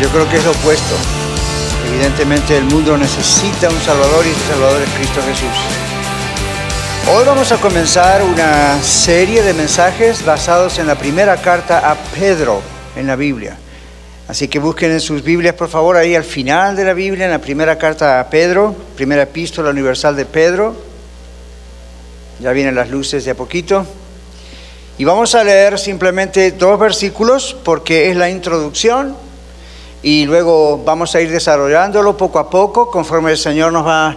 Yo creo que es lo opuesto. Evidentemente el mundo necesita un Salvador y ese Salvador es Cristo Jesús. Hoy vamos a comenzar una serie de mensajes basados en la primera carta a Pedro en la Biblia. Así que busquen en sus Biblias, por favor, ahí al final de la Biblia, en la primera carta a Pedro, primera epístola universal de Pedro. Ya vienen las luces de a poquito. Y vamos a leer simplemente dos versículos porque es la introducción y luego vamos a ir desarrollándolo poco a poco conforme el Señor nos va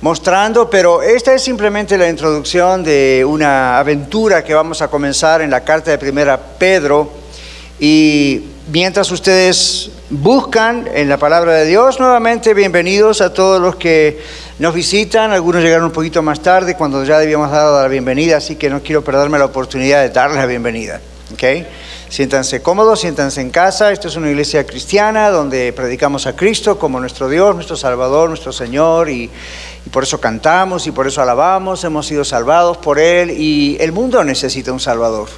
mostrando, pero esta es simplemente la introducción de una aventura que vamos a comenzar en la carta de primera Pedro y mientras ustedes buscan en la palabra de Dios, nuevamente bienvenidos a todos los que nos visitan, algunos llegaron un poquito más tarde cuando ya debíamos dar la bienvenida, así que no quiero perderme la oportunidad de darles la bienvenida. ¿okay? Siéntanse cómodos, siéntanse en casa. Esto es una iglesia cristiana donde predicamos a Cristo como nuestro Dios, nuestro Salvador, nuestro Señor y, por eso cantamos y por eso alabamos. Hemos sido salvados por Él y el mundo necesita un Salvador.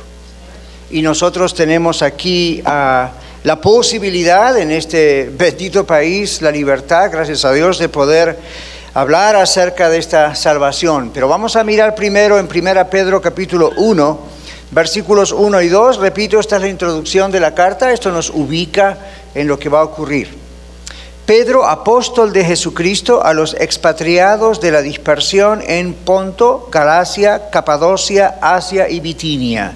Y nosotros tenemos aquí ah, la posibilidad en este bendito país, la libertad, gracias a Dios, de poder hablar acerca de esta salvación. Pero vamos a mirar primero en 1 Pedro capítulo 1 Versículos 1 y 2, repito, esta es la introducción de la carta, esto nos ubica en lo que va a ocurrir. Pedro, apóstol de Jesucristo, a los expatriados de la dispersión en Ponto, Galacia, Capadocia, Asia y Bitinia,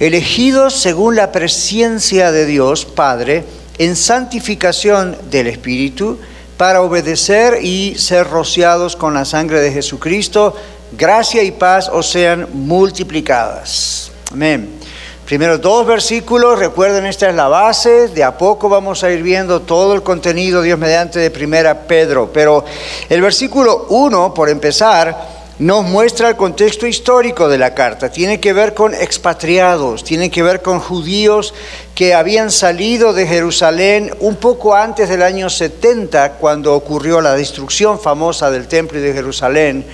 elegidos según la presencia de Dios Padre, en santificación del Espíritu, para obedecer y ser rociados con la sangre de Jesucristo, gracia y paz os sean multiplicadas. Amén. Primero dos versículos, recuerden, esta es la base, de a poco vamos a ir viendo todo el contenido, Dios mediante, de primera Pedro. Pero el versículo 1, por empezar, nos muestra el contexto histórico de la carta. Tiene que ver con expatriados, tiene que ver con judíos que habían salido de Jerusalén un poco antes del año 70, cuando ocurrió la destrucción famosa del templo de Jerusalén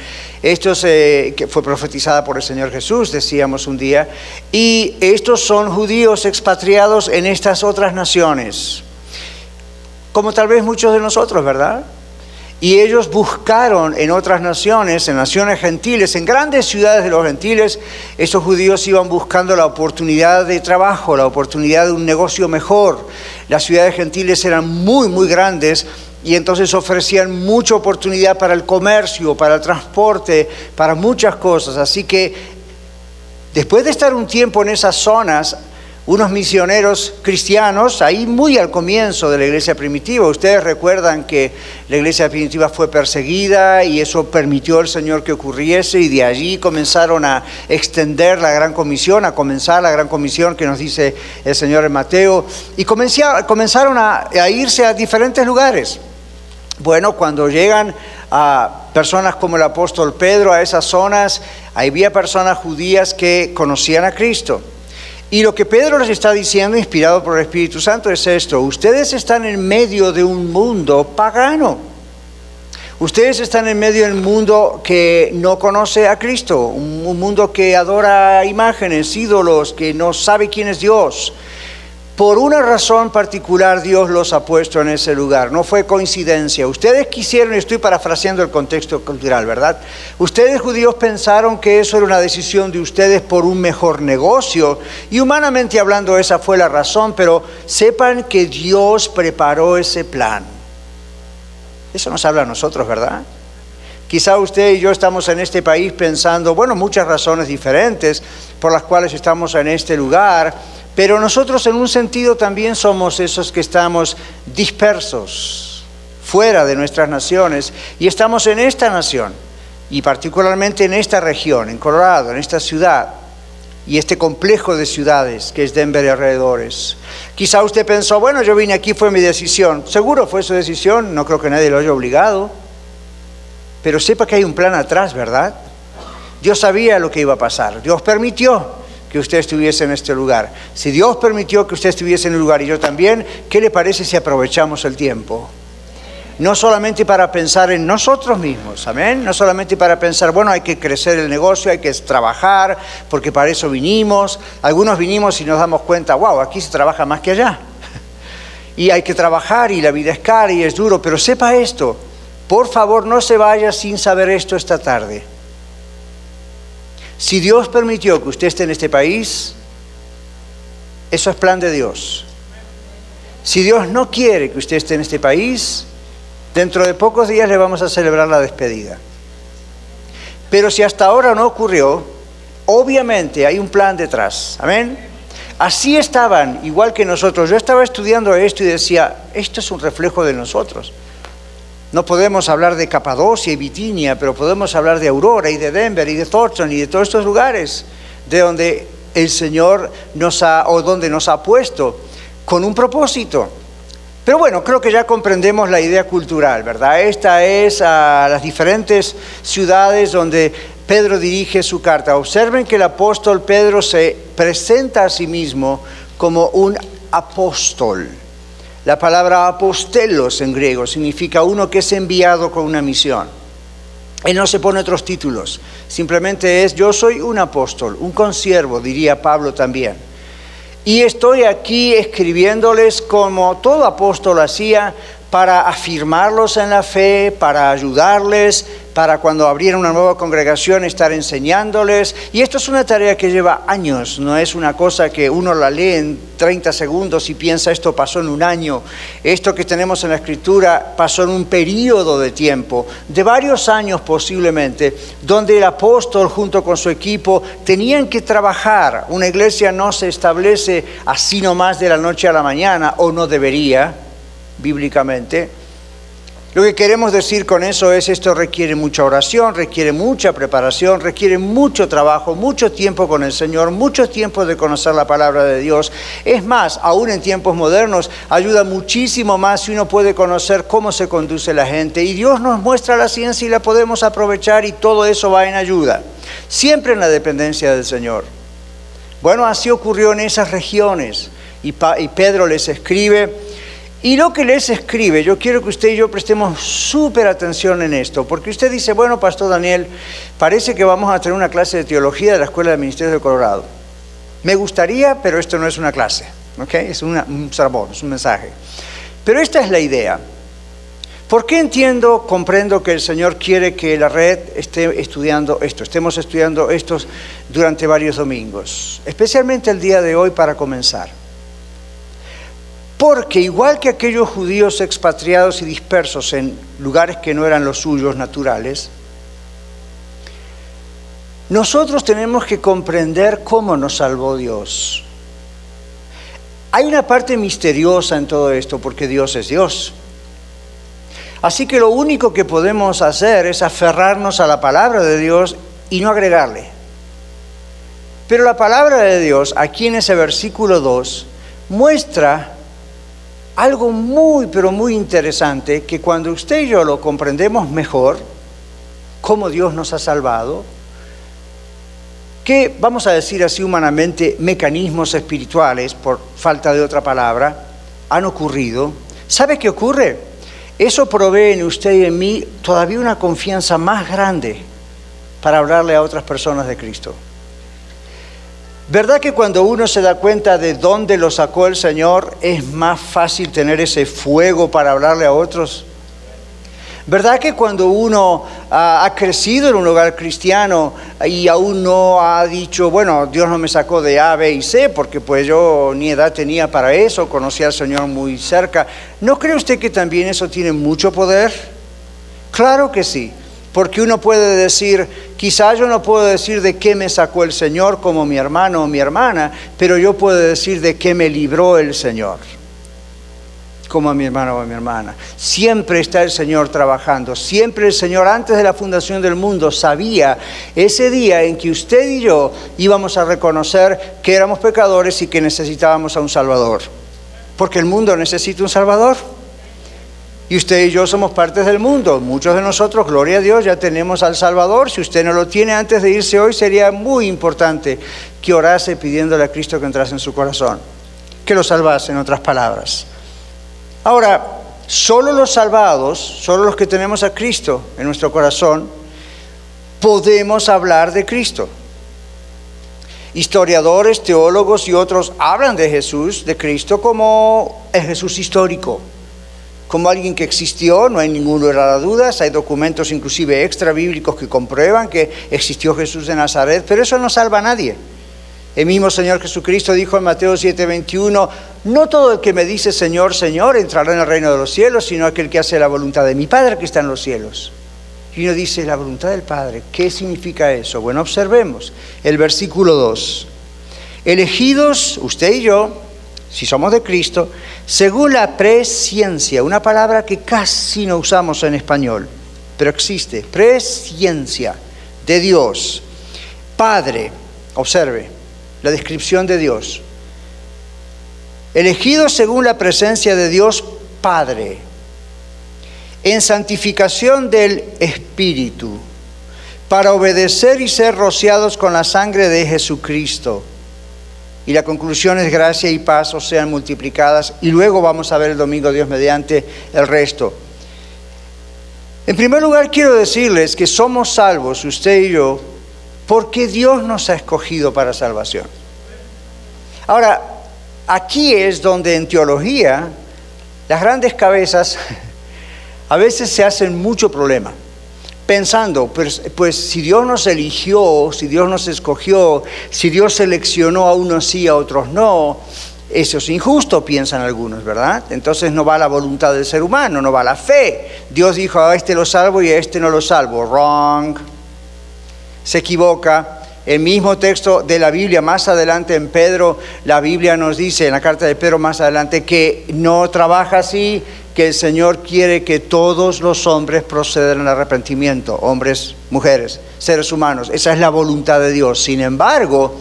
esto que fue profetizada por el Señor Jesús, decíamos un día, y estos son judíos expatriados en estas otras naciones, como tal vez muchos de nosotros, ¿verdad? Y ellos buscaron en otras naciones, en naciones gentiles, en grandes ciudades de los gentiles, esos judíos iban buscando la oportunidad de trabajo, la oportunidad de un negocio mejor. Las ciudades gentiles eran muy, muy grandes y entonces ofrecían mucha oportunidad para el comercio, para el transporte, para muchas cosas. Así que después de estar un tiempo en esas zonas, unos misioneros cristianos, ahí muy al comienzo de la iglesia primitiva, ustedes recuerdan que la iglesia primitiva fue perseguida y eso permitió al Señor que ocurriese y de allí comenzaron a extender la gran comisión, a comenzar la gran comisión que nos dice el Señor en Mateo, y comenzaron a, irse a diferentes lugares. Bueno, cuando llegan a personas como el apóstol Pedro a esas zonas, había personas judías que conocían a Cristo. Y lo que Pedro les está diciendo, inspirado por el Espíritu Santo, es esto. Ustedes están en medio de un mundo pagano. Ustedes están en medio del mundo que no conoce a Cristo, un mundo que adora imágenes, ídolos, que no sabe quién es Dios. Por una razón particular Dios los ha puesto en ese lugar, no fue coincidencia. Ustedes quisieron, estoy parafraseando el contexto cultural, ¿verdad? Ustedes judíos pensaron que eso era una decisión de ustedes por un mejor negocio y humanamente hablando esa fue la razón, pero sepan que Dios preparó ese plan. Eso nos habla a nosotros, ¿verdad? Quizá usted y yo estamos en este país pensando, bueno, muchas razones diferentes por las cuales estamos en este lugar pero nosotros en un sentido también somos esos que estamos dispersos, fuera de nuestras naciones, y estamos en esta nación, y particularmente en esta región, en Colorado, en esta ciudad. y este complejo de ciudades que es Denver y alrededores. Quizá usted pensó, bueno, yo vine aquí, fue mi decisión. Seguro fue su decisión, no creo que nadie lo haya obligado. Pero sepa que hay un plan atrás, ¿verdad? Dios sabía lo que iba a pasar. Dios permitió que usted estuviese en este lugar. Si Dios permitió que usted estuviese en el lugar y yo también, ¿qué le parece si aprovechamos el tiempo? no solamente para pensar en nosotros mismos, amén, no solamente para pensar, bueno, hay que crecer el negocio, hay que trabajar, porque para eso vinimos, algunos vinimos y nos damos cuenta, wow, aquí se trabaja más que allá, y hay que trabajar y la vida es cara y es duro, pero sepa esto, por favor no se vaya sin saber esto esta tarde. Si Dios permitió que usted esté en este país, eso es plan de Dios. Si Dios no quiere que usted esté en este país, Dentro de pocos días le vamos a celebrar la despedida. Pero si hasta ahora no ocurrió, obviamente hay un plan detrás. Amén. Así estaban, igual que nosotros. Yo estaba estudiando esto y decía, esto es un reflejo de nosotros. No podemos hablar de Capadocia y Bitinia, pero podemos hablar de Aurora y de Denver y de Thornton y de todos estos lugares de donde el Señor nos ha, o donde nos ha puesto con un propósito. Pero bueno, creo que ya comprendemos la idea cultural, ¿verdad? Esta es a las diferentes ciudades donde Pedro dirige su carta. Observen que el apóstol Pedro se presenta a sí mismo como un apóstol. La palabra apostelos en griego significa uno que es enviado con una misión. Él no se pone otros títulos, simplemente es yo soy un apóstol, un consiervo, diría Pablo también. Y estoy aquí escribiéndoles como todo apóstol hacía para afirmarlos en la fe, para ayudarles, para cuando abriera una nueva congregación estar enseñándoles. Y esto es una tarea que lleva años, no es una cosa que uno la lee en 30 segundos y piensa esto pasó en un año. Esto que tenemos en la escritura pasó en un periodo de tiempo, de varios años posiblemente, donde el apóstol junto con su equipo tenían que trabajar. Una iglesia no se establece así nomás de la noche a la mañana, o no debería bíblicamente. Lo que queremos decir con eso es esto requiere mucha oración, requiere mucha preparación, requiere mucho trabajo, mucho tiempo con el Señor, mucho tiempo de conocer la palabra de Dios. Es más, aún en tiempos modernos, ayuda muchísimo más si uno puede conocer cómo se conduce la gente. Y Dios nos muestra la ciencia y la podemos aprovechar y todo eso va en ayuda. Siempre en la dependencia del Señor. Bueno, así ocurrió en esas regiones. Y, Pedro les escribe y lo que les escribe, yo quiero que usted y yo prestemos súper atención en esto, porque usted dice, bueno, Pastor Daniel, parece que vamos a tener una clase de teología de la Escuela de Ministerio de Colorado. Me gustaría, pero esto no es una clase, ¿ok? Es un sermón, es un mensaje. Pero esta es la idea. ¿Por qué entiendo, comprendo que el Señor quiere que la red esté estudiando esto, estemos estudiando esto durante varios domingos, especialmente el día de hoy para comenzar? Porque igual que aquellos judíos expatriados y dispersos en lugares que no eran los suyos naturales, nosotros tenemos que comprender cómo nos salvó Dios. Hay una parte misteriosa en todo esto porque Dios es Dios. Así que lo único que podemos hacer es aferrarnos a la palabra de Dios y no agregarle. Pero la palabra de Dios, aquí en ese versículo 2, muestra algo muy, pero muy interesante, que cuando usted y yo lo comprendemos mejor, cómo Dios nos ha salvado, que, vamos a decir así humanamente, mecanismos espirituales, por falta de otra palabra, han ocurrido, ¿sabe qué ocurre? Eso provee en usted y en mí todavía una confianza más grande para hablarle a otras personas de Cristo. ¿Verdad que cuando uno se da cuenta de dónde lo sacó el Señor, es más fácil tener ese fuego para hablarle a otros? ¿Verdad que cuando uno ha crecido en un hogar cristiano y aún no ha dicho, bueno, Dios no me sacó de A, B y C, porque pues yo ni edad tenía para eso, conocí al Señor muy cerca, ¿no cree usted que también eso tiene mucho poder? Claro que sí. Porque uno puede decir, quizá yo no puedo decir de qué me sacó el Señor como mi hermano o mi hermana, pero yo puedo decir de qué me libró el Señor. como a mi hermano o a mi hermana. Siempre está el Señor trabajando. Siempre el Señor, antes de la fundación del mundo, sabía ese día en que usted y yo íbamos a reconocer que éramos pecadores y que necesitábamos a un Salvador. Porque el mundo necesita un Salvador. Y usted y yo somos partes del mundo. Muchos de nosotros, gloria a Dios, ya tenemos al Salvador. Si usted no lo tiene antes de irse hoy, sería muy importante que orase pidiéndole a Cristo que entrase en su corazón. Que lo salvase, en otras palabras. Ahora, solo los salvados, solo los que tenemos a Cristo en nuestro corazón, podemos hablar de Cristo. Historiadores, teólogos y otros hablan de Jesús, de Cristo, como el Jesús histórico como alguien que existió, no hay ninguna lugar dudas, hay documentos inclusive extra bíblicos que comprueban que existió Jesús de Nazaret, pero eso no salva a nadie. El mismo Señor Jesucristo dijo en Mateo 7:21, no todo el que me dice Señor, Señor entrará en el reino de los cielos, sino aquel que hace la voluntad de mi Padre que está en los cielos. Y uno dice, la voluntad del Padre, ¿qué significa eso? Bueno, observemos el versículo 2. Elegidos, usted y yo, si somos de Cristo, según la presciencia, una palabra que casi no usamos en español, pero existe, presciencia de Dios. Padre, observe la descripción de Dios. Elegido según la presencia de Dios Padre, en santificación del Espíritu, para obedecer y ser rociados con la sangre de Jesucristo y la conclusión es gracia y paz sean multiplicadas y luego vamos a ver el domingo Dios mediante el resto. En primer lugar quiero decirles que somos salvos, usted y yo, porque Dios nos ha escogido para salvación. Ahora, aquí es donde en teología las grandes cabezas a veces se hacen mucho problema pensando, pues, pues, si Dios nos eligió, si Dios nos escogió, si Dios seleccionó a unos sí, a otros no, eso es injusto, piensan algunos, ¿verdad? Entonces no va la voluntad del ser humano, no va la fe. Dios dijo, a este lo salvo y a este no lo salvo. Wrong. Se equivoca. El mismo texto de la Biblia, más adelante en Pedro, la Biblia nos dice, en la carta de Pedro más adelante, que no trabaja así, que el Señor quiere que todos los hombres procedan al arrepentimiento, hombres, mujeres, seres humanos. Esa es la voluntad de Dios. Sin embargo,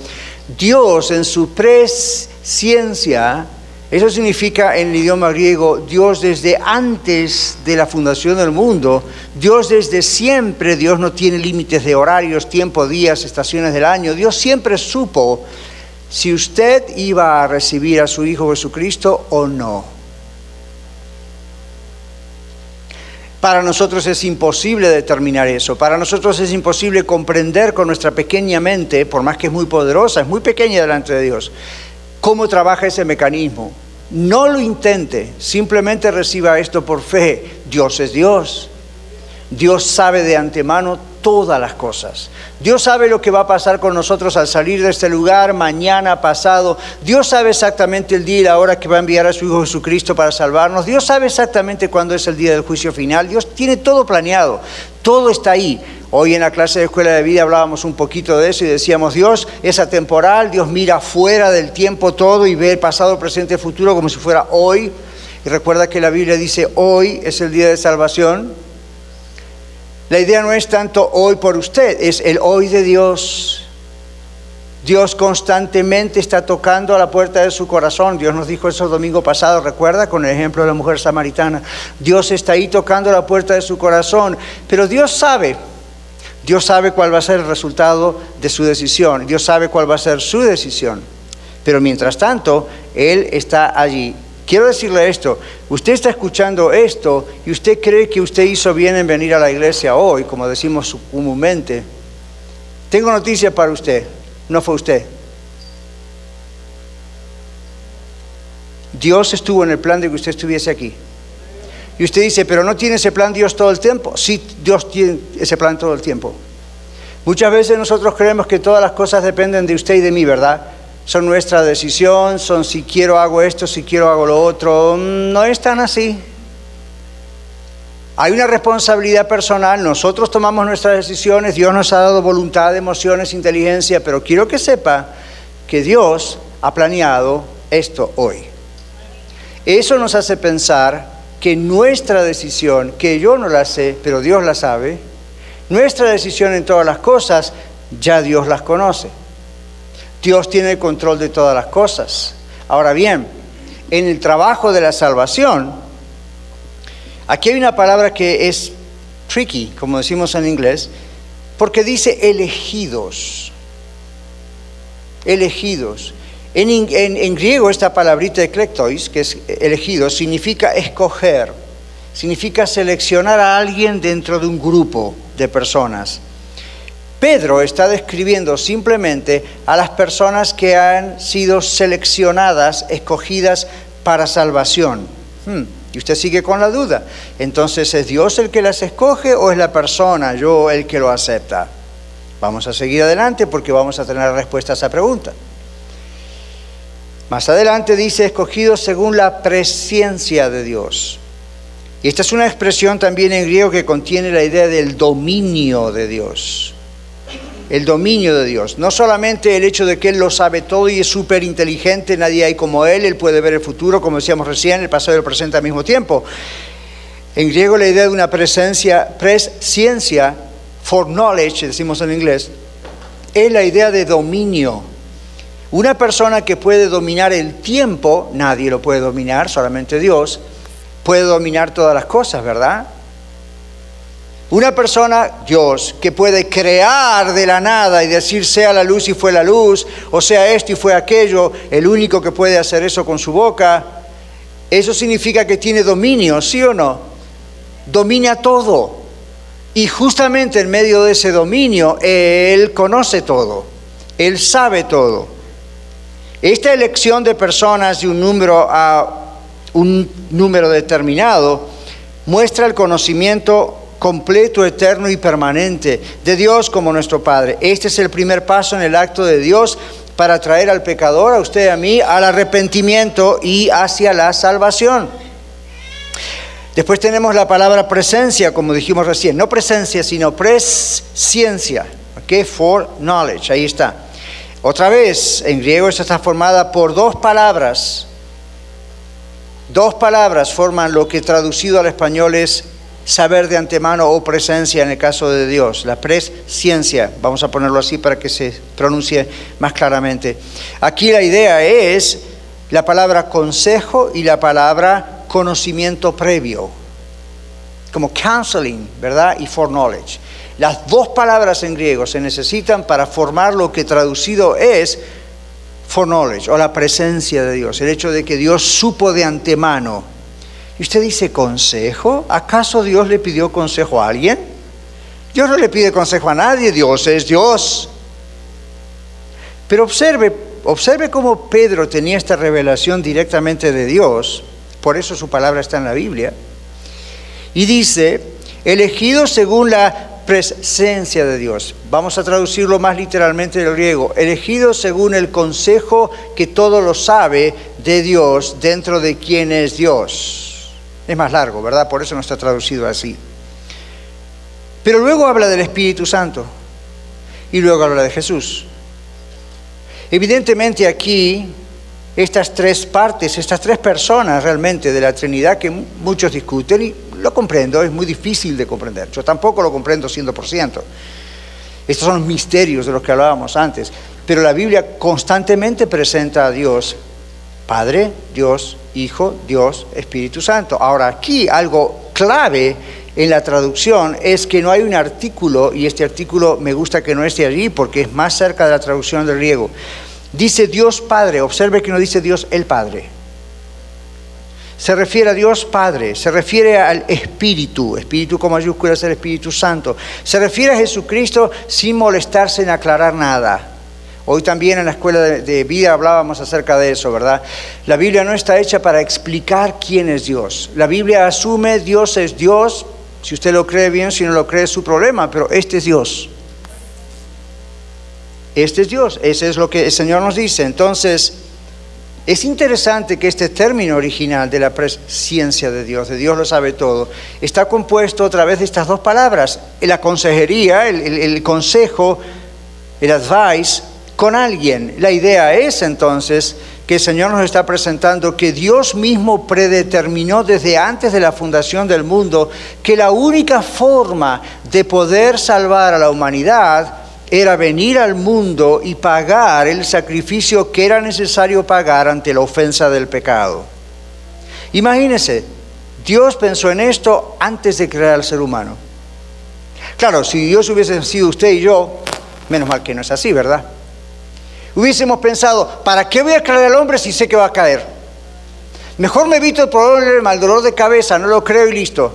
Dios en su presciencia, eso significa en el idioma griego, Dios desde antes de la fundación del mundo, Dios desde siempre, Dios no tiene límites de horarios, tiempo, días, estaciones del año, Dios siempre supo si usted iba a recibir a su Hijo Jesucristo o no. Para nosotros es imposible determinar eso, para nosotros es imposible comprender con nuestra pequeña mente, por más que es muy poderosa, es muy pequeña delante de Dios, cómo trabaja ese mecanismo. No lo intente, simplemente reciba esto por fe. Dios es Dios. Dios sabe de antemano todas las cosas. Dios sabe lo que va a pasar con nosotros al salir de este lugar, mañana, pasado. Dios sabe exactamente el día y la hora que va a enviar a su Hijo Jesucristo para salvarnos. Dios sabe exactamente cuándo es el día del juicio final. Dios tiene todo planeado. Todo está ahí. Hoy en la clase de escuela de vida hablábamos un poquito de eso y decíamos, Dios es atemporal, Dios mira fuera del tiempo todo y ve el pasado, presente y futuro como si fuera hoy. Y recuerda que la Biblia dice, hoy es el día de salvación. La idea no es tanto hoy por usted, es el hoy de Dios. Dios constantemente está tocando a la puerta de su corazón. Dios nos dijo eso el domingo pasado, recuerda, con el ejemplo de la mujer samaritana. Dios está ahí tocando a la puerta de su corazón, pero Dios sabe, Dios sabe cuál va a ser el resultado de su decisión, Dios sabe cuál va a ser su decisión. Pero mientras tanto, Él está allí Quiero decirle esto, usted está escuchando esto y usted cree que usted hizo bien en venir a la iglesia hoy, como decimos comúnmente. Tengo noticia para usted, no fue usted. Dios estuvo en el plan de que usted estuviese aquí. Y usted dice, pero no tiene ese plan Dios todo el tiempo. Sí, Dios tiene ese plan todo el tiempo. Muchas veces nosotros creemos que todas las cosas dependen de usted y de mí, ¿verdad? Son nuestra decisión, son si quiero hago esto, si quiero hago lo otro. No es tan así. Hay una responsabilidad personal, nosotros tomamos nuestras decisiones, Dios nos ha dado voluntad, emociones, inteligencia, pero quiero que sepa que Dios ha planeado esto hoy. Eso nos hace pensar que nuestra decisión, que yo no la sé, pero Dios la sabe, nuestra decisión en todas las cosas, ya Dios las conoce. Dios tiene el control de todas las cosas. Ahora bien, en el trabajo de la salvación, aquí hay una palabra que es tricky, como decimos en inglés, porque dice elegidos. Elegidos. En, griego esta palabrita eclectois, que es elegido, significa escoger, significa seleccionar a alguien dentro de un grupo de personas. Pedro está describiendo simplemente a las personas que han sido seleccionadas, escogidas para salvación. Hmm, y usted sigue con la duda. Entonces, ¿es Dios el que las escoge o es la persona, yo, el que lo acepta? Vamos a seguir adelante porque vamos a tener respuesta a esa pregunta. Más adelante dice escogido según la presencia de Dios. Y esta es una expresión también en griego que contiene la idea del dominio de Dios. El dominio de Dios. No solamente el hecho de que Él lo sabe todo y es súper inteligente, nadie hay como Él, Él puede ver el futuro, como decíamos recién, el pasado y el presente al mismo tiempo. En griego la idea de una presencia, presciencia, for knowledge, decimos en inglés, es la idea de dominio una persona que puede dominar el tiempo, nadie lo puede dominar, solamente Dios, puede dominar todas las cosas, ¿verdad? Una persona, Dios, que puede crear de la nada y decir sea la luz y fue la luz, o sea esto y fue aquello, el único que puede hacer eso con su boca, eso significa que tiene dominio, ¿sí o no? Domina todo. Y justamente en medio de ese dominio, Él conoce todo, Él sabe todo. Esta elección de personas de un número a un número determinado muestra el conocimiento completo, eterno y permanente de Dios como nuestro Padre. Este es el primer paso en el acto de Dios para traer al pecador, a usted a mí, al arrepentimiento y hacia la salvación. Después tenemos la palabra presencia, como dijimos recién, no presencia, sino presciencia, ¿ok? For knowledge, ahí está. Otra vez, en griego esta está formada por dos palabras. Dos palabras forman lo que traducido al español es saber de antemano o presencia en el caso de Dios, la presciencia, vamos a ponerlo así para que se pronuncie más claramente. Aquí la idea es la palabra consejo y la palabra conocimiento previo, como counseling, ¿verdad? Y foreknowledge. Las dos palabras en griego se necesitan para formar lo que traducido es foreknowledge o la presencia de Dios, el hecho de que Dios supo de antemano. Y usted dice, ¿consejo? ¿Acaso Dios le pidió consejo a alguien? Dios no le pide consejo a nadie, Dios es Dios. Pero observe, observe cómo Pedro tenía esta revelación directamente de Dios, por eso su palabra está en la Biblia. Y dice, elegido según la presencia de Dios. Vamos a traducirlo más literalmente del griego. Elegido según el consejo que todo lo sabe de Dios dentro de quién es Dios. Es más largo, ¿verdad? Por eso no está traducido así. Pero luego habla del Espíritu Santo y luego habla de Jesús. Evidentemente aquí estas tres partes, estas tres personas realmente de la Trinidad que muchos discuten y lo comprendo, es muy difícil de comprender. Yo tampoco lo comprendo 100%. Estos son los misterios de los que hablábamos antes. Pero la Biblia constantemente presenta a Dios, Padre, Dios, Hijo, Dios, Espíritu Santo. Ahora aquí algo clave en la traducción es que no hay un artículo, y este artículo me gusta que no esté allí porque es más cerca de la traducción del griego. Dice Dios Padre, observe que no dice Dios el Padre se refiere a Dios Padre, se refiere al Espíritu, Espíritu con mayúsculas el Espíritu Santo, se refiere a Jesucristo sin molestarse en aclarar nada. Hoy también en la escuela de, vida hablábamos acerca de eso, ¿verdad? La Biblia no está hecha para explicar quién es Dios. La Biblia asume Dios es Dios, si usted lo cree bien, si no lo cree es su problema, pero este es Dios. Este es Dios, ese es lo que el Señor nos dice. Entonces, es interesante que este término original de la presciencia de Dios, de Dios lo sabe todo, está compuesto otra vez de estas dos palabras, la consejería, el, consejo, el advice, con alguien. La idea es entonces que el Señor nos está presentando que Dios mismo predeterminó desde antes de la fundación del mundo que la única forma de poder salvar a la humanidad era venir al mundo y pagar el sacrificio que era necesario pagar ante la ofensa del pecado. Imagínense, Dios pensó en esto antes de crear al ser humano. Claro, si Dios hubiese sido usted y yo, menos mal que no es así, ¿verdad? Hubiésemos pensado, ¿para qué voy a creer al hombre si sé que va a caer? Mejor me evito el problema, el dolor de cabeza, no lo creo y listo.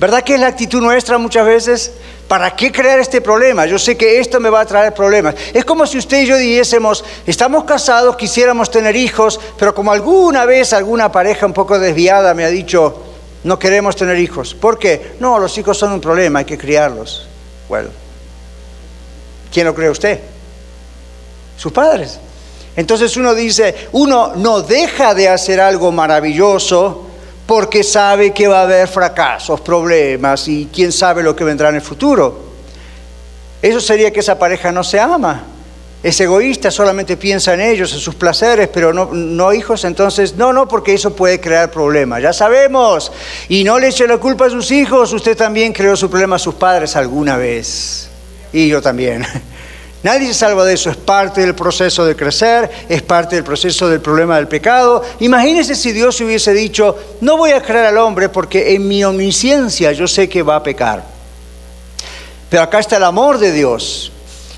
¿Verdad que es la actitud nuestra muchas veces? ¿Para qué crear este problema? Yo sé que esto me va a traer problemas. Es como si usted y yo dijésemos, estamos casados, quisiéramos tener hijos, pero como alguna vez alguna pareja un poco desviada me ha dicho, no queremos tener hijos. ¿Por qué? No, los hijos son un problema, hay que criarlos. Bueno, ¿quién lo cree usted? Sus padres. Entonces uno dice, uno no deja de hacer algo maravilloso porque sabe que va a haber fracasos, problemas y quién sabe lo que vendrá en el futuro. Eso sería que esa pareja no se ama. Es egoísta, solamente piensa en ellos, en sus placeres, pero no, no hijos. Entonces, no, no, porque eso puede crear problemas. Ya sabemos. Y no le eche la culpa a sus hijos. Usted también creó su problema a sus padres alguna vez. Y yo también. Nadie se salva de eso, es parte del proceso de crecer, es parte del proceso del problema del pecado. Imagínense si Dios hubiese dicho, no voy a creer al hombre porque en mi omnisciencia yo sé que va a pecar. Pero acá está el amor de Dios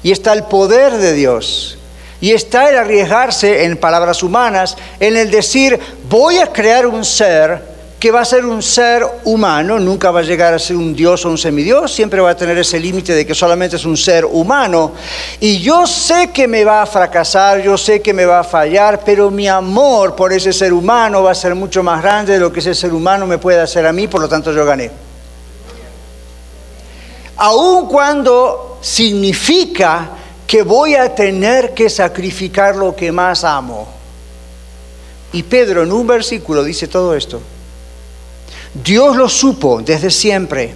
y está el poder de Dios y está el arriesgarse en palabras humanas, en el decir, voy a crear un ser que va a ser un ser humano, nunca va a llegar a ser un dios o un semidios, siempre va a tener ese límite de que solamente es un ser humano. Y yo sé que me va a fracasar, yo sé que me va a fallar, pero mi amor por ese ser humano va a ser mucho más grande de lo que ese ser humano me puede hacer a mí, por lo tanto yo gané. Aun cuando significa que voy a tener que sacrificar lo que más amo. Y Pedro en un versículo dice todo esto. Dios lo supo desde siempre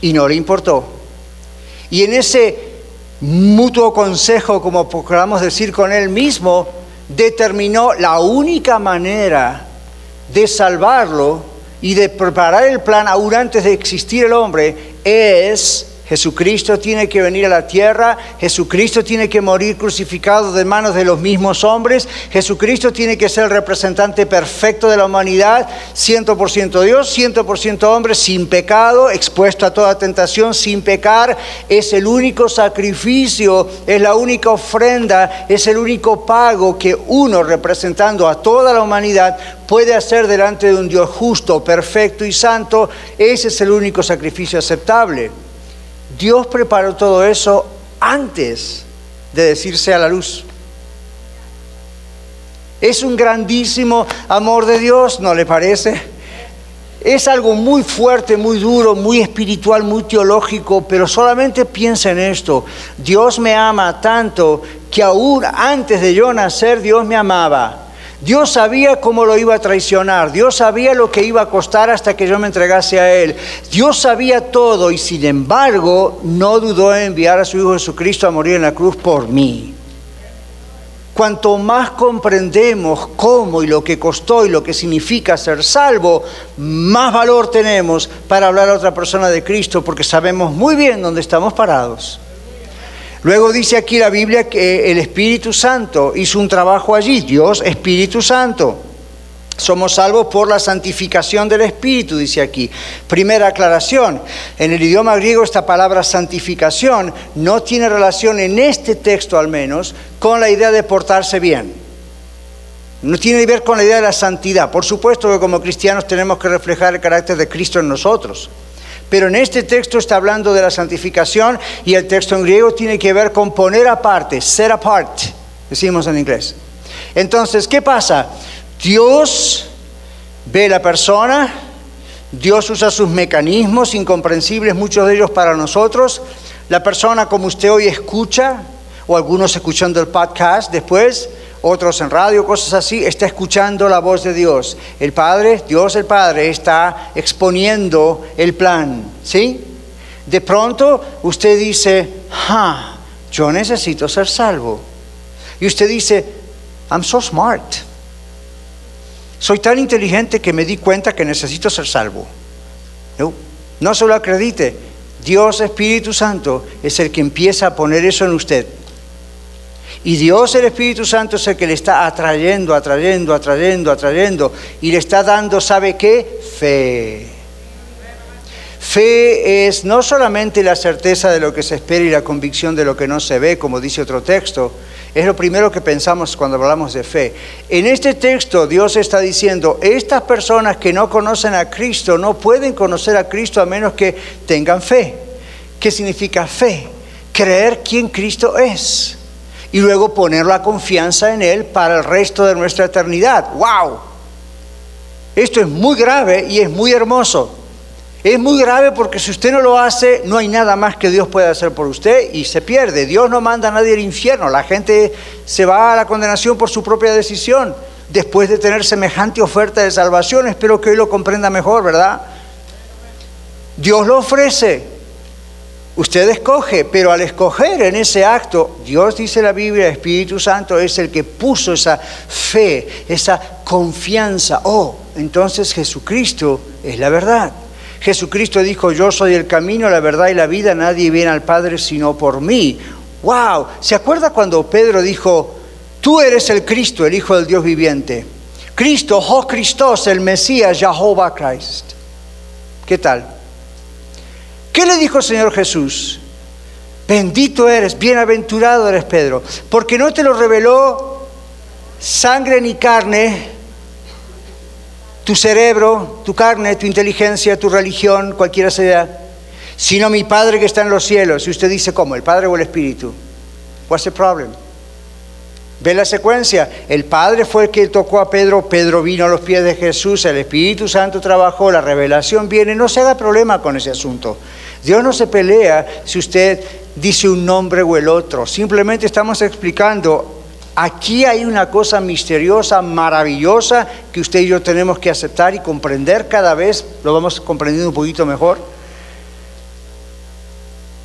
y no le importó. Y en ese mutuo consejo, como podamos decir con él mismo, determinó la única manera de salvarlo y de preparar el plan aún antes de existir el hombre es Jesucristo tiene que venir a la tierra, Jesucristo tiene que morir crucificado de manos de los mismos hombres, Jesucristo tiene que ser el representante perfecto de la humanidad, 100% Dios, 100% hombre, sin pecado, expuesto a toda tentación, sin pecar, es el único sacrificio, es la única ofrenda, es el único pago que uno representando a toda la humanidad puede hacer delante de un Dios justo, perfecto y santo, ese es el único sacrificio aceptable. Dios preparó todo eso antes de decirse a la luz. Es un grandísimo amor de Dios, ¿no le parece? Es algo muy fuerte, muy duro, muy espiritual, muy teológico, pero solamente piensa en esto. Dios me ama tanto que aún antes de yo nacer, Dios me amaba. Dios sabía cómo lo iba a traicionar, Dios sabía lo que iba a costar hasta que yo me entregase a Él. Dios sabía todo y sin embargo no dudó en enviar a su Hijo Jesucristo a morir en la cruz por mí. Cuanto más comprendemos cómo y lo que costó y lo que significa ser salvo, más valor tenemos para hablar a otra persona de Cristo porque sabemos muy bien dónde estamos parados. Luego dice aquí la Biblia que el Espíritu Santo hizo un trabajo allí, Dios Espíritu Santo. Somos salvos por la santificación del Espíritu, dice aquí. Primera aclaración, en el idioma griego esta palabra santificación no tiene relación en este texto al menos con la idea de portarse bien. No tiene que ver con la idea de la santidad. Por supuesto que como cristianos tenemos que reflejar el carácter de Cristo en nosotros. Pero en este texto está hablando de la santificación y el texto en griego tiene que ver con poner aparte, set apart, decimos en inglés. Entonces, ¿qué pasa? Dios ve la persona, Dios usa sus mecanismos incomprensibles, muchos de ellos para nosotros. La persona como usted hoy escucha, o algunos escuchando el podcast después, otros en radio, cosas así, está escuchando la voz de Dios. El Padre, Dios el Padre, está exponiendo el plan, ¿sí? De pronto usted dice, ja, yo necesito ser salvo. Y usted dice, I'm so smart. Soy tan inteligente que me di cuenta que necesito ser salvo. No, no se lo acredite. Dios Espíritu Santo es el que empieza a poner eso en usted. Y Dios el Espíritu Santo es el que le está atrayendo, atrayendo, atrayendo, atrayendo. Y le está dando, ¿sabe qué? Fe. Fe es no solamente la certeza de lo que se espera y la convicción de lo que no se ve, como dice otro texto, es lo primero que pensamos cuando hablamos de fe. En este texto Dios está diciendo, estas personas que no conocen a Cristo no pueden conocer a Cristo a menos que tengan fe. ¿Qué significa fe? Creer quién Cristo es y luego poner la confianza en Él para el resto de nuestra eternidad. ¡Wow! Esto es muy grave y es muy hermoso. Es muy grave porque si usted no lo hace, no hay nada más que Dios pueda hacer por usted y se pierde. Dios no manda a nadie al infierno. La gente se va a la condenación por su propia decisión después de tener semejante oferta de salvación. Espero que hoy lo comprenda mejor, ¿verdad? Dios lo ofrece. Usted escoge, pero al escoger en ese acto, Dios dice la Biblia, el Espíritu Santo es el que puso esa fe, esa confianza. Oh, entonces Jesucristo es la verdad. Jesucristo dijo, yo soy el camino, la verdad y la vida, nadie viene al Padre sino por mí. ¡Wow! ¿Se acuerda cuando Pedro dijo, tú eres el Cristo, el Hijo del Dios viviente? Cristo, oh Christos, el Mesías, Jehová Christ. ¿Qué tal? ¿Qué le dijo el Señor Jesús? Bendito eres, bienaventurado eres Pedro, porque no te lo reveló sangre ni carne, tu cerebro, tu carne, tu inteligencia, tu religión, cualquiera sea, sino mi Padre que está en los cielos. Y usted dice, ¿cómo? ¿El Padre o el Espíritu? What's the problem? ¿Ve la secuencia? El Padre fue el que tocó a Pedro, Pedro vino a los pies de Jesús, el Espíritu Santo trabajó, la revelación viene, no se haga problema con ese asunto. Dios no se pelea si usted dice un nombre o el otro, simplemente estamos explicando Aquí hay una cosa misteriosa, maravillosa, que usted y yo tenemos que aceptar y comprender cada vez, lo vamos comprendiendo un poquito mejor.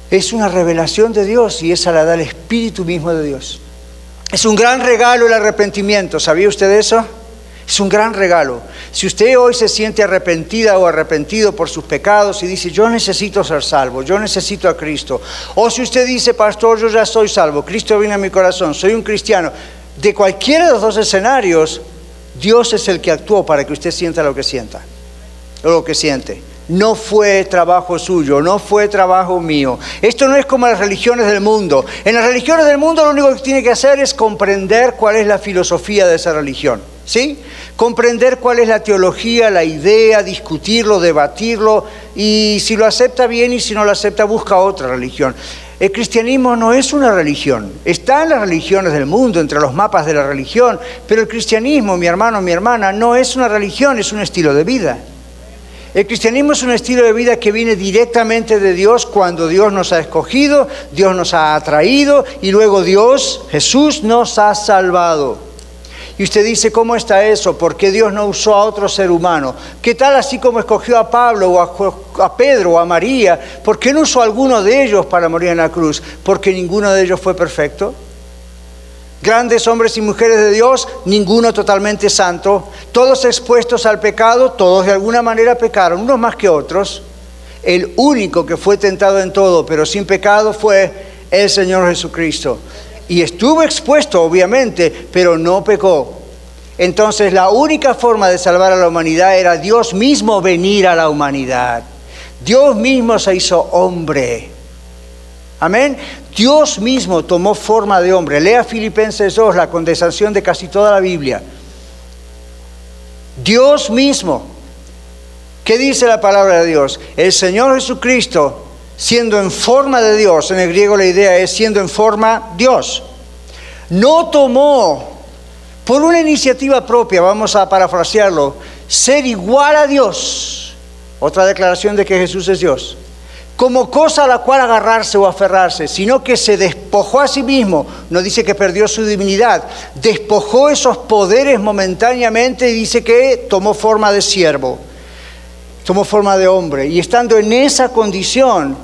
Es una revelación de Dios y esa la da el Espíritu mismo de Dios. Es un gran regalo el arrepentimiento, ¿sabía usted eso? Es un gran regalo. Si usted hoy se siente arrepentida o arrepentido por sus pecados y dice, yo necesito ser salvo, yo necesito a Cristo, o si usted dice, pastor, yo ya soy salvo, Cristo viene a mi corazón, soy un cristiano, de cualquiera de los dos escenarios, Dios es el que actuó para que usted sienta lo que sienta, lo que siente. No fue trabajo suyo, no fue trabajo mío. Esto no es como las religiones del mundo. En las religiones del mundo lo único que tiene que hacer es comprender cuál es la filosofía de esa religión. ¿Sí? Comprender cuál es la teología, la idea, discutirlo, debatirlo y si lo acepta bien y si no lo acepta busca otra religión. El cristianismo no es una religión. Está en las religiones del mundo, entre los mapas de la religión, pero el cristianismo, mi hermano, mi hermana, no es una religión, es un estilo de vida. El cristianismo es un estilo de vida que viene directamente de Dios cuando Dios nos ha escogido, Dios nos ha atraído y luego Dios, Jesús, nos ha salvado. Y usted dice, ¿cómo está eso? ¿Por qué Dios no usó a otro ser humano? ¿Qué tal así como escogió a Pablo o a, Pedro o a María? ¿Por qué no usó a alguno de ellos para morir en la cruz? ¿Porque ninguno de ellos fue perfecto? Grandes hombres y mujeres de Dios, ninguno totalmente santo, todos expuestos al pecado, todos de alguna manera pecaron, unos más que otros. El único que fue tentado en todo, pero sin pecado, fue el Señor Jesucristo y estuvo expuesto, obviamente, pero no pecó. Entonces la única forma de salvar a la humanidad era Dios mismo venir a la humanidad. Dios mismo se hizo hombre. Amén. Dios mismo tomó forma de hombre. Lea Filipenses 2, la condensación de casi toda la Biblia. Dios mismo. ¿Qué dice la palabra de Dios? El Señor Jesucristo siendo en forma de Dios, en el griego la idea es siendo en forma Dios. No tomó por una iniciativa propia, vamos a parafrasearlo, ser igual a Dios, otra declaración de que Jesús es Dios, como cosa a la cual agarrarse o aferrarse, sino que se despojó a sí mismo, no dice que perdió su divinidad, despojó esos poderes momentáneamente y dice que tomó forma de siervo, tomó forma de hombre, y estando en esa condición,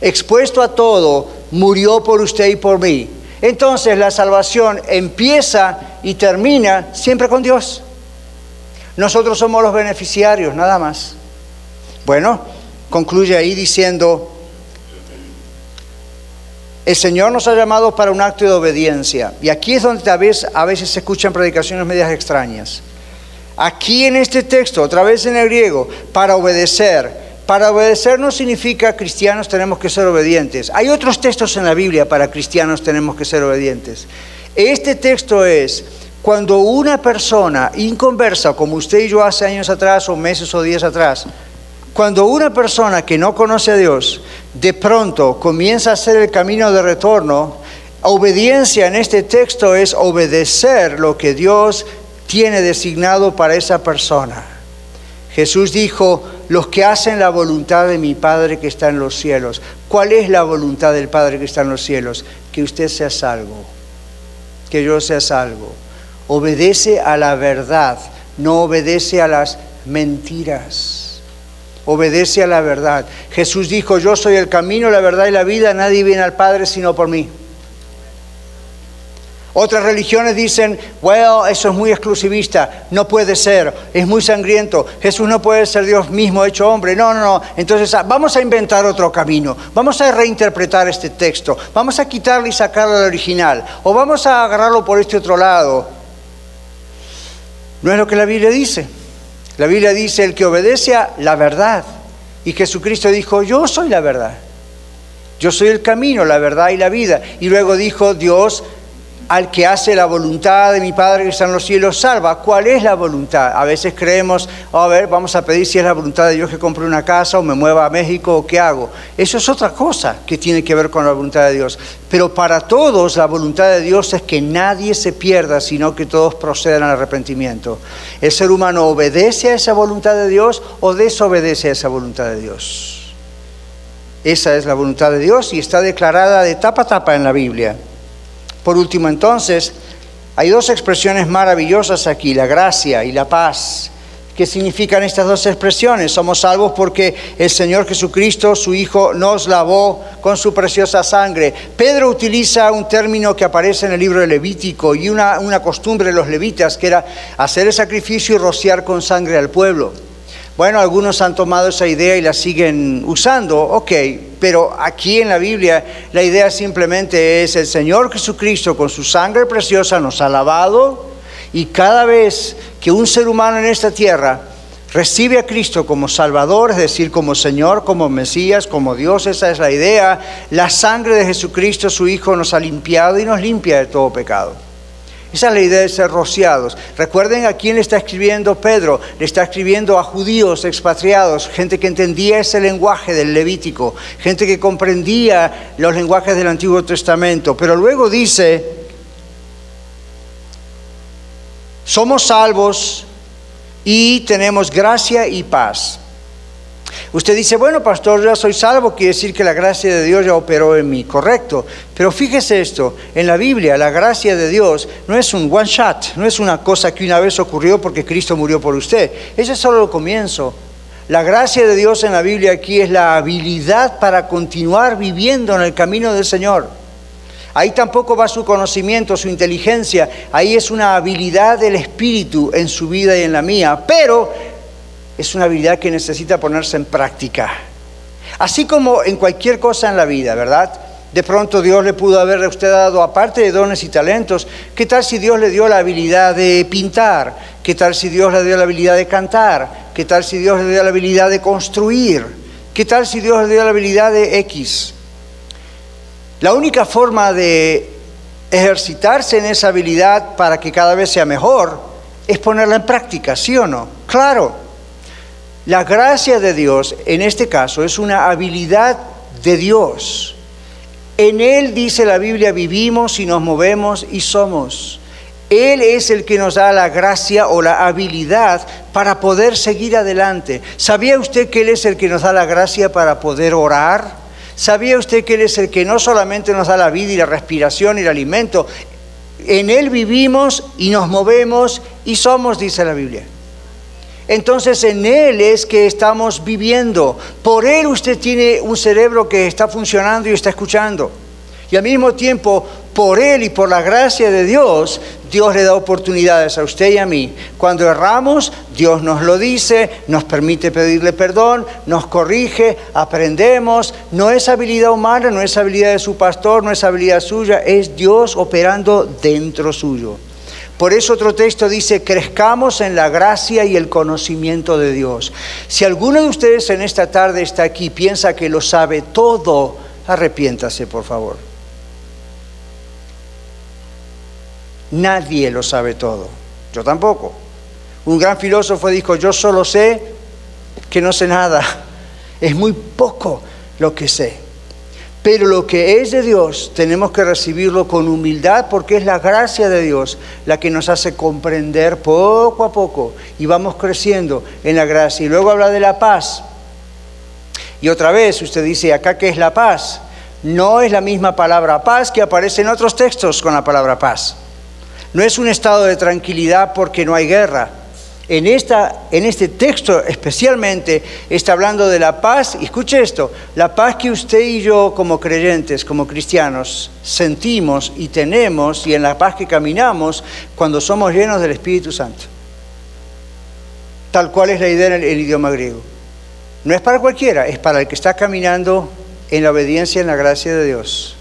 expuesto a todo, murió por usted y por mí. Entonces la salvación empieza y termina siempre con Dios. Nosotros somos los beneficiarios, nada más. Bueno, concluye ahí diciendo, el Señor nos ha llamado para un acto de obediencia. Y aquí es donde a veces, a veces se escuchan predicaciones medias extrañas. Aquí en este texto, otra vez en el griego, para obedecer. Para obedecer no significa cristianos tenemos que ser obedientes. Hay otros textos en la Biblia para cristianos tenemos que ser obedientes. Este texto es cuando una persona inconversa, como usted y yo hace años atrás o meses o días atrás, cuando una persona que no conoce a Dios de pronto comienza a hacer el camino de retorno, obediencia en este texto es obedecer lo que Dios tiene designado para esa persona. Jesús dijo, los que hacen la voluntad de mi Padre que está en los cielos. ¿Cuál es la voluntad del Padre que está en los cielos? Que usted sea salvo, que yo sea salvo obedece a la verdad, no obedece a las mentiras. Obedece a la verdad. Jesús dijo, yo soy el camino, la verdad y la vida, nadie viene al Padre sino por mí. Otras religiones dicen, bueno, eso es muy exclusivista, no puede ser, es muy sangriento, Jesús no puede ser Dios mismo hecho hombre. No, no, no. Entonces ah, vamos a inventar otro camino, vamos a reinterpretar este texto, vamos a quitarle y sacarle al original, o vamos a agarrarlo por este otro lado. No es lo que la Biblia dice. La Biblia dice el que obedece a la verdad. Y Jesucristo dijo, yo soy la verdad. Yo soy el camino, la verdad y la vida. Y luego dijo Dios, al que hace la voluntad de mi Padre que está en los cielos salva. ¿Cuál es la voluntad? A veces creemos, oh, a ver, vamos a pedir si es la voluntad de Dios que compre una casa o me mueva a México o qué hago. Eso es otra cosa que tiene que ver con la voluntad de Dios. Pero para todos la voluntad de Dios es que nadie se pierda, sino que todos procedan al arrepentimiento. ¿El ser humano obedece a esa voluntad de Dios o desobedece a esa voluntad de Dios? Esa es la voluntad de Dios y está declarada de tapa a tapa en la Biblia. Por último, entonces, hay dos expresiones maravillosas aquí, la gracia y la paz. ¿Qué significan estas dos expresiones? Somos salvos porque el Señor Jesucristo, su Hijo, nos lavó con su preciosa sangre. Pedro utiliza un término que aparece en el libro de Levítico y una, una costumbre de los levitas, que era hacer el sacrificio y rociar con sangre al pueblo. Bueno, algunos han tomado esa idea y la siguen usando, ok, pero aquí en la Biblia la idea simplemente es el Señor Jesucristo con su sangre preciosa nos ha lavado y cada vez que un ser humano en esta tierra recibe a Cristo como Salvador, es decir, como Señor, como Mesías, como Dios, esa es la idea, la sangre de Jesucristo, su Hijo, nos ha limpiado y nos limpia de todo pecado. Esa es la idea de ser rociados. Recuerden a quién le está escribiendo Pedro. Le está escribiendo a judíos expatriados, gente que entendía ese lenguaje del Levítico, gente que comprendía los lenguajes del Antiguo Testamento. Pero luego dice, somos salvos y tenemos gracia y paz. Usted dice, bueno, pastor, ya soy salvo, quiere decir que la gracia de Dios ya operó en mí. Correcto. Pero fíjese esto, en la Biblia la gracia de Dios no es un one shot, no es una cosa que una vez ocurrió porque Cristo murió por usted. Ese es solo el comienzo. La gracia de Dios en la Biblia aquí es la habilidad para continuar viviendo en el camino del Señor. Ahí tampoco va su conocimiento, su inteligencia, ahí es una habilidad del Espíritu en su vida y en la mía. Pero es una habilidad que necesita ponerse en práctica. Así como en cualquier cosa en la vida, ¿verdad? De pronto Dios le pudo haber a usted dado, aparte de dones y talentos, ¿qué tal si Dios le dio la habilidad de pintar? ¿Qué tal si Dios le dio la habilidad de cantar? ¿Qué tal si Dios le dio la habilidad de construir? ¿Qué tal si Dios le dio la habilidad de X? La única forma de ejercitarse en esa habilidad para que cada vez sea mejor es ponerla en práctica, ¿sí o no? Claro. La gracia de Dios, en este caso, es una habilidad de Dios. En Él, dice la Biblia, vivimos y nos movemos y somos. Él es el que nos da la gracia o la habilidad para poder seguir adelante. ¿Sabía usted que Él es el que nos da la gracia para poder orar? ¿Sabía usted que Él es el que no solamente nos da la vida y la respiración y el alimento? En Él vivimos y nos movemos y somos, dice la Biblia. Entonces en Él es que estamos viviendo. Por Él usted tiene un cerebro que está funcionando y está escuchando. Y al mismo tiempo, por Él y por la gracia de Dios, Dios le da oportunidades a usted y a mí. Cuando erramos, Dios nos lo dice, nos permite pedirle perdón, nos corrige, aprendemos. No es habilidad humana, no es habilidad de su pastor, no es habilidad suya, es Dios operando dentro suyo. Por eso otro texto dice, crezcamos en la gracia y el conocimiento de Dios. Si alguno de ustedes en esta tarde está aquí piensa que lo sabe todo, arrepiéntase, por favor. Nadie lo sabe todo. Yo tampoco. Un gran filósofo dijo, yo solo sé que no sé nada. Es muy poco lo que sé. Pero lo que es de Dios tenemos que recibirlo con humildad porque es la gracia de Dios la que nos hace comprender poco a poco y vamos creciendo en la gracia. Y luego habla de la paz. Y otra vez usted dice, acá qué es la paz. No es la misma palabra paz que aparece en otros textos con la palabra paz. No es un estado de tranquilidad porque no hay guerra. En, esta, en este texto especialmente está hablando de la paz, escuche esto, la paz que usted y yo como creyentes, como cristianos, sentimos y tenemos y en la paz que caminamos cuando somos llenos del Espíritu Santo. Tal cual es la idea en el, idioma griego. No es para cualquiera, es para el que está caminando en la obediencia en la gracia de Dios.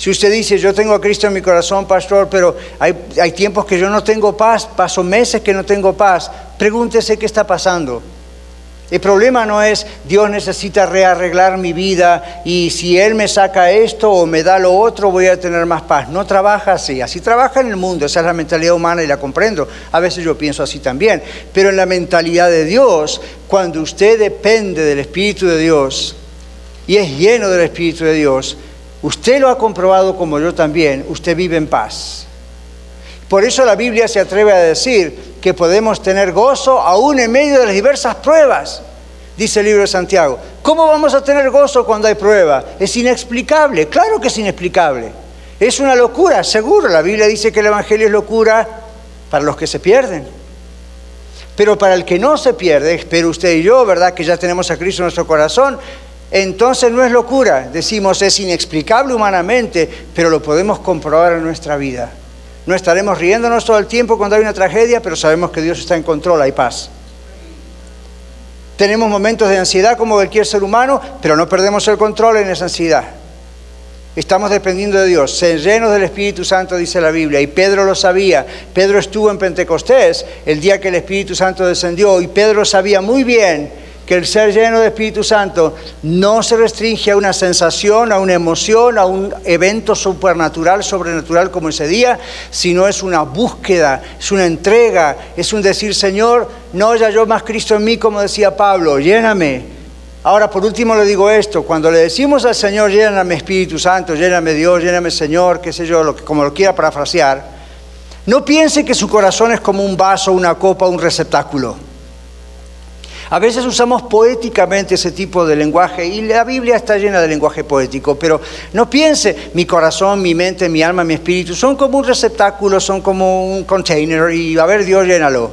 Si usted dice, yo tengo a Cristo en mi corazón, pastor, pero hay, hay tiempos que yo no tengo paz, paso meses que no tengo paz, pregúntese qué está pasando. El problema no es Dios necesita rearreglar mi vida y si Él me saca esto o me da lo otro voy a tener más paz. No trabaja así. Así trabaja en el mundo. Esa es la mentalidad humana y la comprendo. A veces yo pienso así también. Pero en la mentalidad de Dios, cuando usted depende del Espíritu de Dios y es lleno del Espíritu de Dios, Usted lo ha comprobado como yo también, usted vive en paz. Por eso la Biblia se atreve a decir que podemos tener gozo aún en medio de las diversas pruebas, dice el libro de Santiago. ¿Cómo vamos a tener gozo cuando hay prueba? Es inexplicable, claro que es inexplicable. Es una locura, seguro. La Biblia dice que el Evangelio es locura para los que se pierden. Pero para el que no se pierde, espero usted y yo, ¿verdad? Que ya tenemos a Cristo en nuestro corazón, entonces no es locura, decimos es inexplicable humanamente, pero lo podemos comprobar en nuestra vida. No estaremos riéndonos todo el tiempo cuando hay una tragedia, pero sabemos que Dios está en control, hay paz. Tenemos momentos de ansiedad como cualquier ser humano, pero no perdemos el control en esa ansiedad. Estamos dependiendo de Dios, ser llenos del Espíritu Santo, dice la Biblia, y Pedro lo sabía. Pedro estuvo en Pentecostés el día que el Espíritu Santo descendió, y Pedro sabía muy bien que el ser lleno de Espíritu Santo no se restringe a una sensación, a una emoción, a un evento supernatural, sobrenatural como ese día, sino es una búsqueda, es una entrega, es un decir, Señor, no haya yo más Cristo en mí, como decía Pablo, lléname. Ahora, por último le digo esto, cuando le decimos al Señor, lléname Espíritu Santo, lléname Dios, lléname Señor, qué sé yo, lo que, como lo quiera parafrasear, no piense que su corazón es como un vaso, una copa, un receptáculo. A veces usamos poéticamente ese tipo de lenguaje y la Biblia está llena de lenguaje poético, pero no piense mi corazón, mi mente, mi alma, mi espíritu, son como un receptáculo, son como un container y a ver Dios llénalo.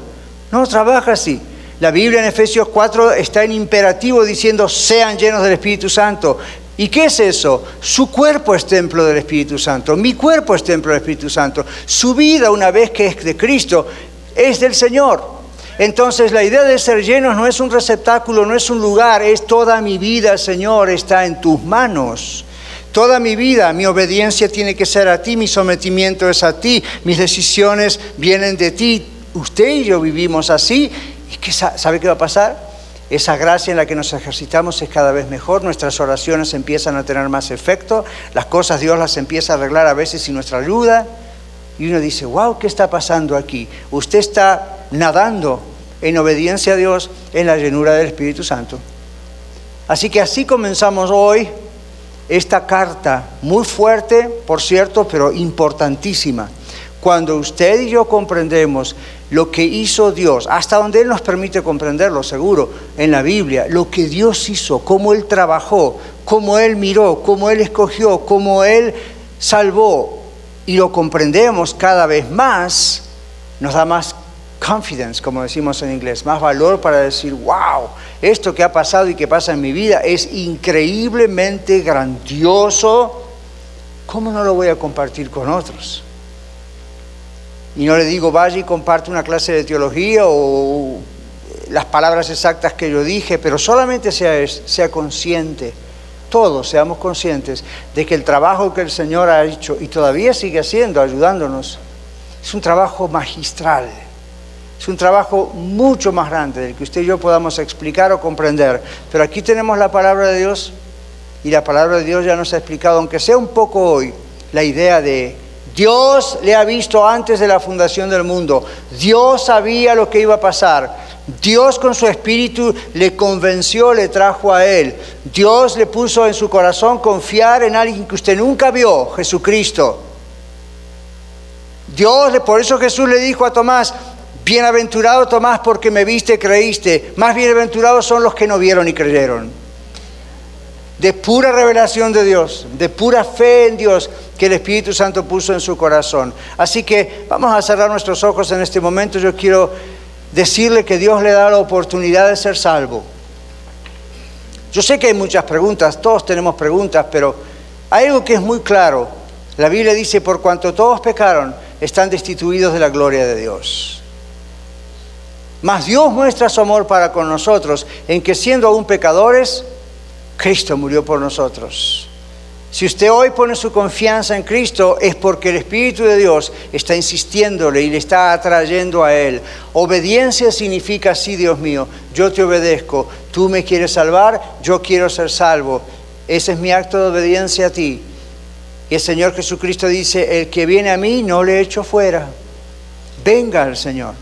No trabaja así. La Biblia en Efesios 4 está en imperativo diciendo sean llenos del Espíritu Santo. ¿Y qué es eso? Su cuerpo es templo del Espíritu Santo, mi cuerpo es templo del Espíritu Santo, su vida una vez que es de Cristo es del Señor. Entonces la idea de ser llenos no es un receptáculo, no es un lugar, es toda mi vida, Señor, está en tus manos. Toda mi vida, mi obediencia tiene que ser a ti, mi sometimiento es a ti, mis decisiones vienen de ti. Usted y yo vivimos así. ¿Y qué, sabe qué va a pasar? Esa gracia en la que nos ejercitamos es cada vez mejor, nuestras oraciones empiezan a tener más efecto, las cosas Dios las empieza a arreglar a veces sin nuestra ayuda. Y uno dice, wow, ¿qué está pasando aquí? Usted está nadando en obediencia a Dios en la llenura del Espíritu Santo. Así que así comenzamos hoy esta carta, muy fuerte, por cierto, pero importantísima. Cuando usted y yo comprendemos lo que hizo Dios, hasta donde Él nos permite comprenderlo, seguro, en la Biblia, lo que Dios hizo, cómo Él trabajó, cómo Él miró, cómo Él escogió, cómo Él salvó, y lo comprendemos cada vez más, nos da más confidence, como decimos en inglés, más valor para decir, wow, esto que ha pasado y que pasa en mi vida es increíblemente grandioso ¿cómo no lo voy a compartir con otros? Y no le digo, vaya y comparte una clase de teología o las palabras exactas que yo dije, pero solamente sea, sea consciente, todos seamos conscientes de que el trabajo que el Señor ha hecho y todavía sigue haciendo, ayudándonos, es un trabajo magistral. Es un trabajo mucho más grande del que usted y yo podamos explicar o comprender. Pero aquí tenemos la palabra de Dios y la palabra de Dios ya nos ha explicado, aunque sea un poco hoy, la idea de Dios le ha visto antes de la fundación del mundo. Dios sabía lo que iba a pasar. Dios con su espíritu le convenció, le trajo a él. Dios le puso en su corazón confiar en alguien que usted nunca vio, Jesucristo. Dios, por eso Jesús le dijo a Tomás, Bienaventurado Tomás porque me viste y creíste. Más bienaventurados son los que no vieron y creyeron. De pura revelación de Dios, de pura fe en Dios que el Espíritu Santo puso en su corazón. Así que vamos a cerrar nuestros ojos en este momento. Yo quiero decirle que Dios le da la oportunidad de ser salvo. Yo sé que hay muchas preguntas, todos tenemos preguntas, pero hay algo que es muy claro. La Biblia dice, por cuanto todos pecaron, están destituidos de la gloria de Dios. Mas Dios muestra su amor para con nosotros en que siendo aún pecadores, Cristo murió por nosotros. Si usted hoy pone su confianza en Cristo es porque el Espíritu de Dios está insistiéndole y le está atrayendo a Él. Obediencia significa, sí, Dios mío, yo te obedezco, tú me quieres salvar, yo quiero ser salvo. Ese es mi acto de obediencia a ti. Y el Señor Jesucristo dice, el que viene a mí no le echo fuera. Venga al Señor.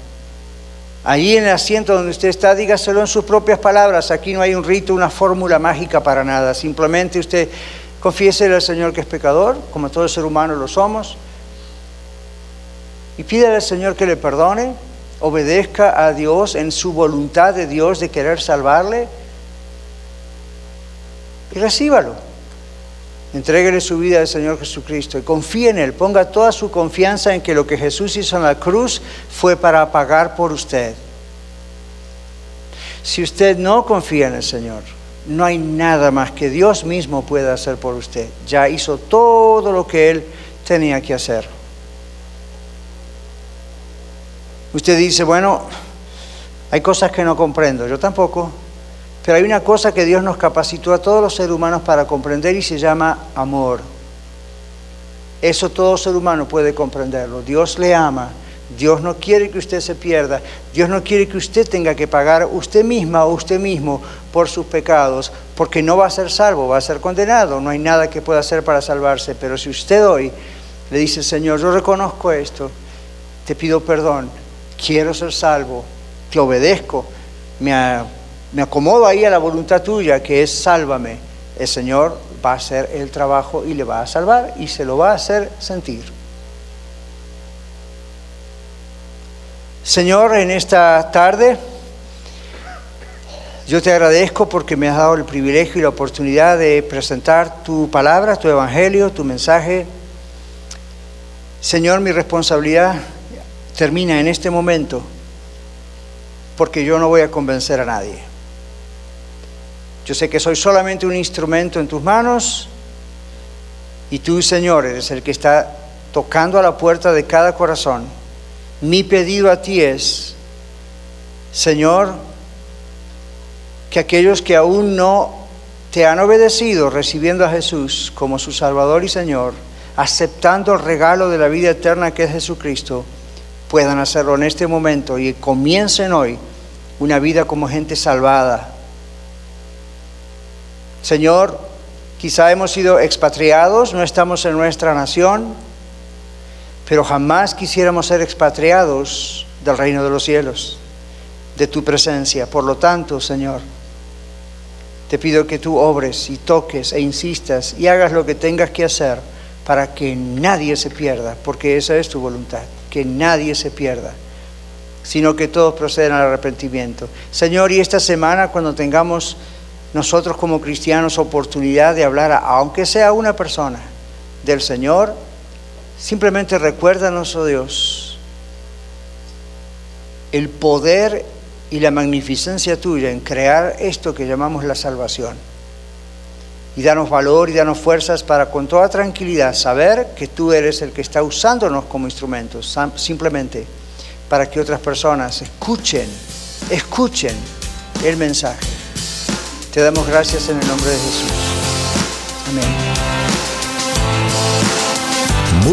Allí en el asiento donde usted está, dígaselo en sus propias palabras. Aquí no hay un rito, una fórmula mágica para nada. Simplemente usted confiese al Señor que es pecador, como todo ser humano lo somos, y pídele al Señor que le perdone, obedezca a Dios en su voluntad de Dios de querer salvarle y recíbalo. Entréguele su vida al Señor Jesucristo y confíe en Él. Ponga toda su confianza en que lo que Jesús hizo en la cruz fue para pagar por usted. Si usted no confía en el Señor, no hay nada más que Dios mismo pueda hacer por usted. Ya hizo todo lo que Él tenía que hacer. Usted dice, bueno, hay cosas que no comprendo. Yo tampoco. Pero hay una cosa que Dios nos capacitó a todos los seres humanos para comprender y se llama amor. Eso todo ser humano puede comprenderlo. Dios le ama. Dios no quiere que usted se pierda. Dios no quiere que usted tenga que pagar usted misma o usted mismo por sus pecados, porque no va a ser salvo, va a ser condenado. No hay nada que pueda hacer para salvarse. Pero si usted hoy le dice, Señor, yo reconozco esto, te pido perdón, quiero ser salvo, te obedezco, me acomodo ahí a la voluntad tuya, que es sálvame. El Señor va a hacer el trabajo y le va a salvar y se lo va a hacer sentir. Señor, en esta tarde, yo te agradezco porque me has dado el privilegio y la oportunidad de presentar tu palabra, tu evangelio, tu mensaje. Señor, mi responsabilidad termina en este momento porque yo no voy a convencer a nadie. Yo sé que soy solamente un instrumento en tus manos y tú, Señor, eres el que está tocando a la puerta de cada corazón. Mi pedido a ti es, Señor, que aquellos que aún no te han obedecido recibiendo a Jesús como su Salvador y Señor, aceptando el regalo de la vida eterna que es Jesucristo, puedan hacerlo en este momento y comiencen hoy una vida como gente salvada, Señor, quizá hemos sido expatriados, no estamos en nuestra nación, pero jamás quisiéramos ser expatriados del reino de los cielos, de tu presencia. Por lo tanto, Señor, te pido que tú obres y toques e insistas y hagas lo que tengas que hacer para que nadie se pierda, porque esa es tu voluntad, que nadie se pierda, sino que todos procedan al arrepentimiento. Señor, y esta semana cuando tengamos nosotros como cristianos oportunidad de hablar, aunque sea una persona, del Señor, simplemente recuérdanos, oh Dios, el poder y la magnificencia tuya en crear esto que llamamos la salvación. y danos valor y danos fuerzas para con toda tranquilidad saber que tú eres el que está usándonos como instrumentos, simplemente para que otras personas escuchen, escuchen el mensaje. Te damos gracias en el nombre de Jesús. Amén.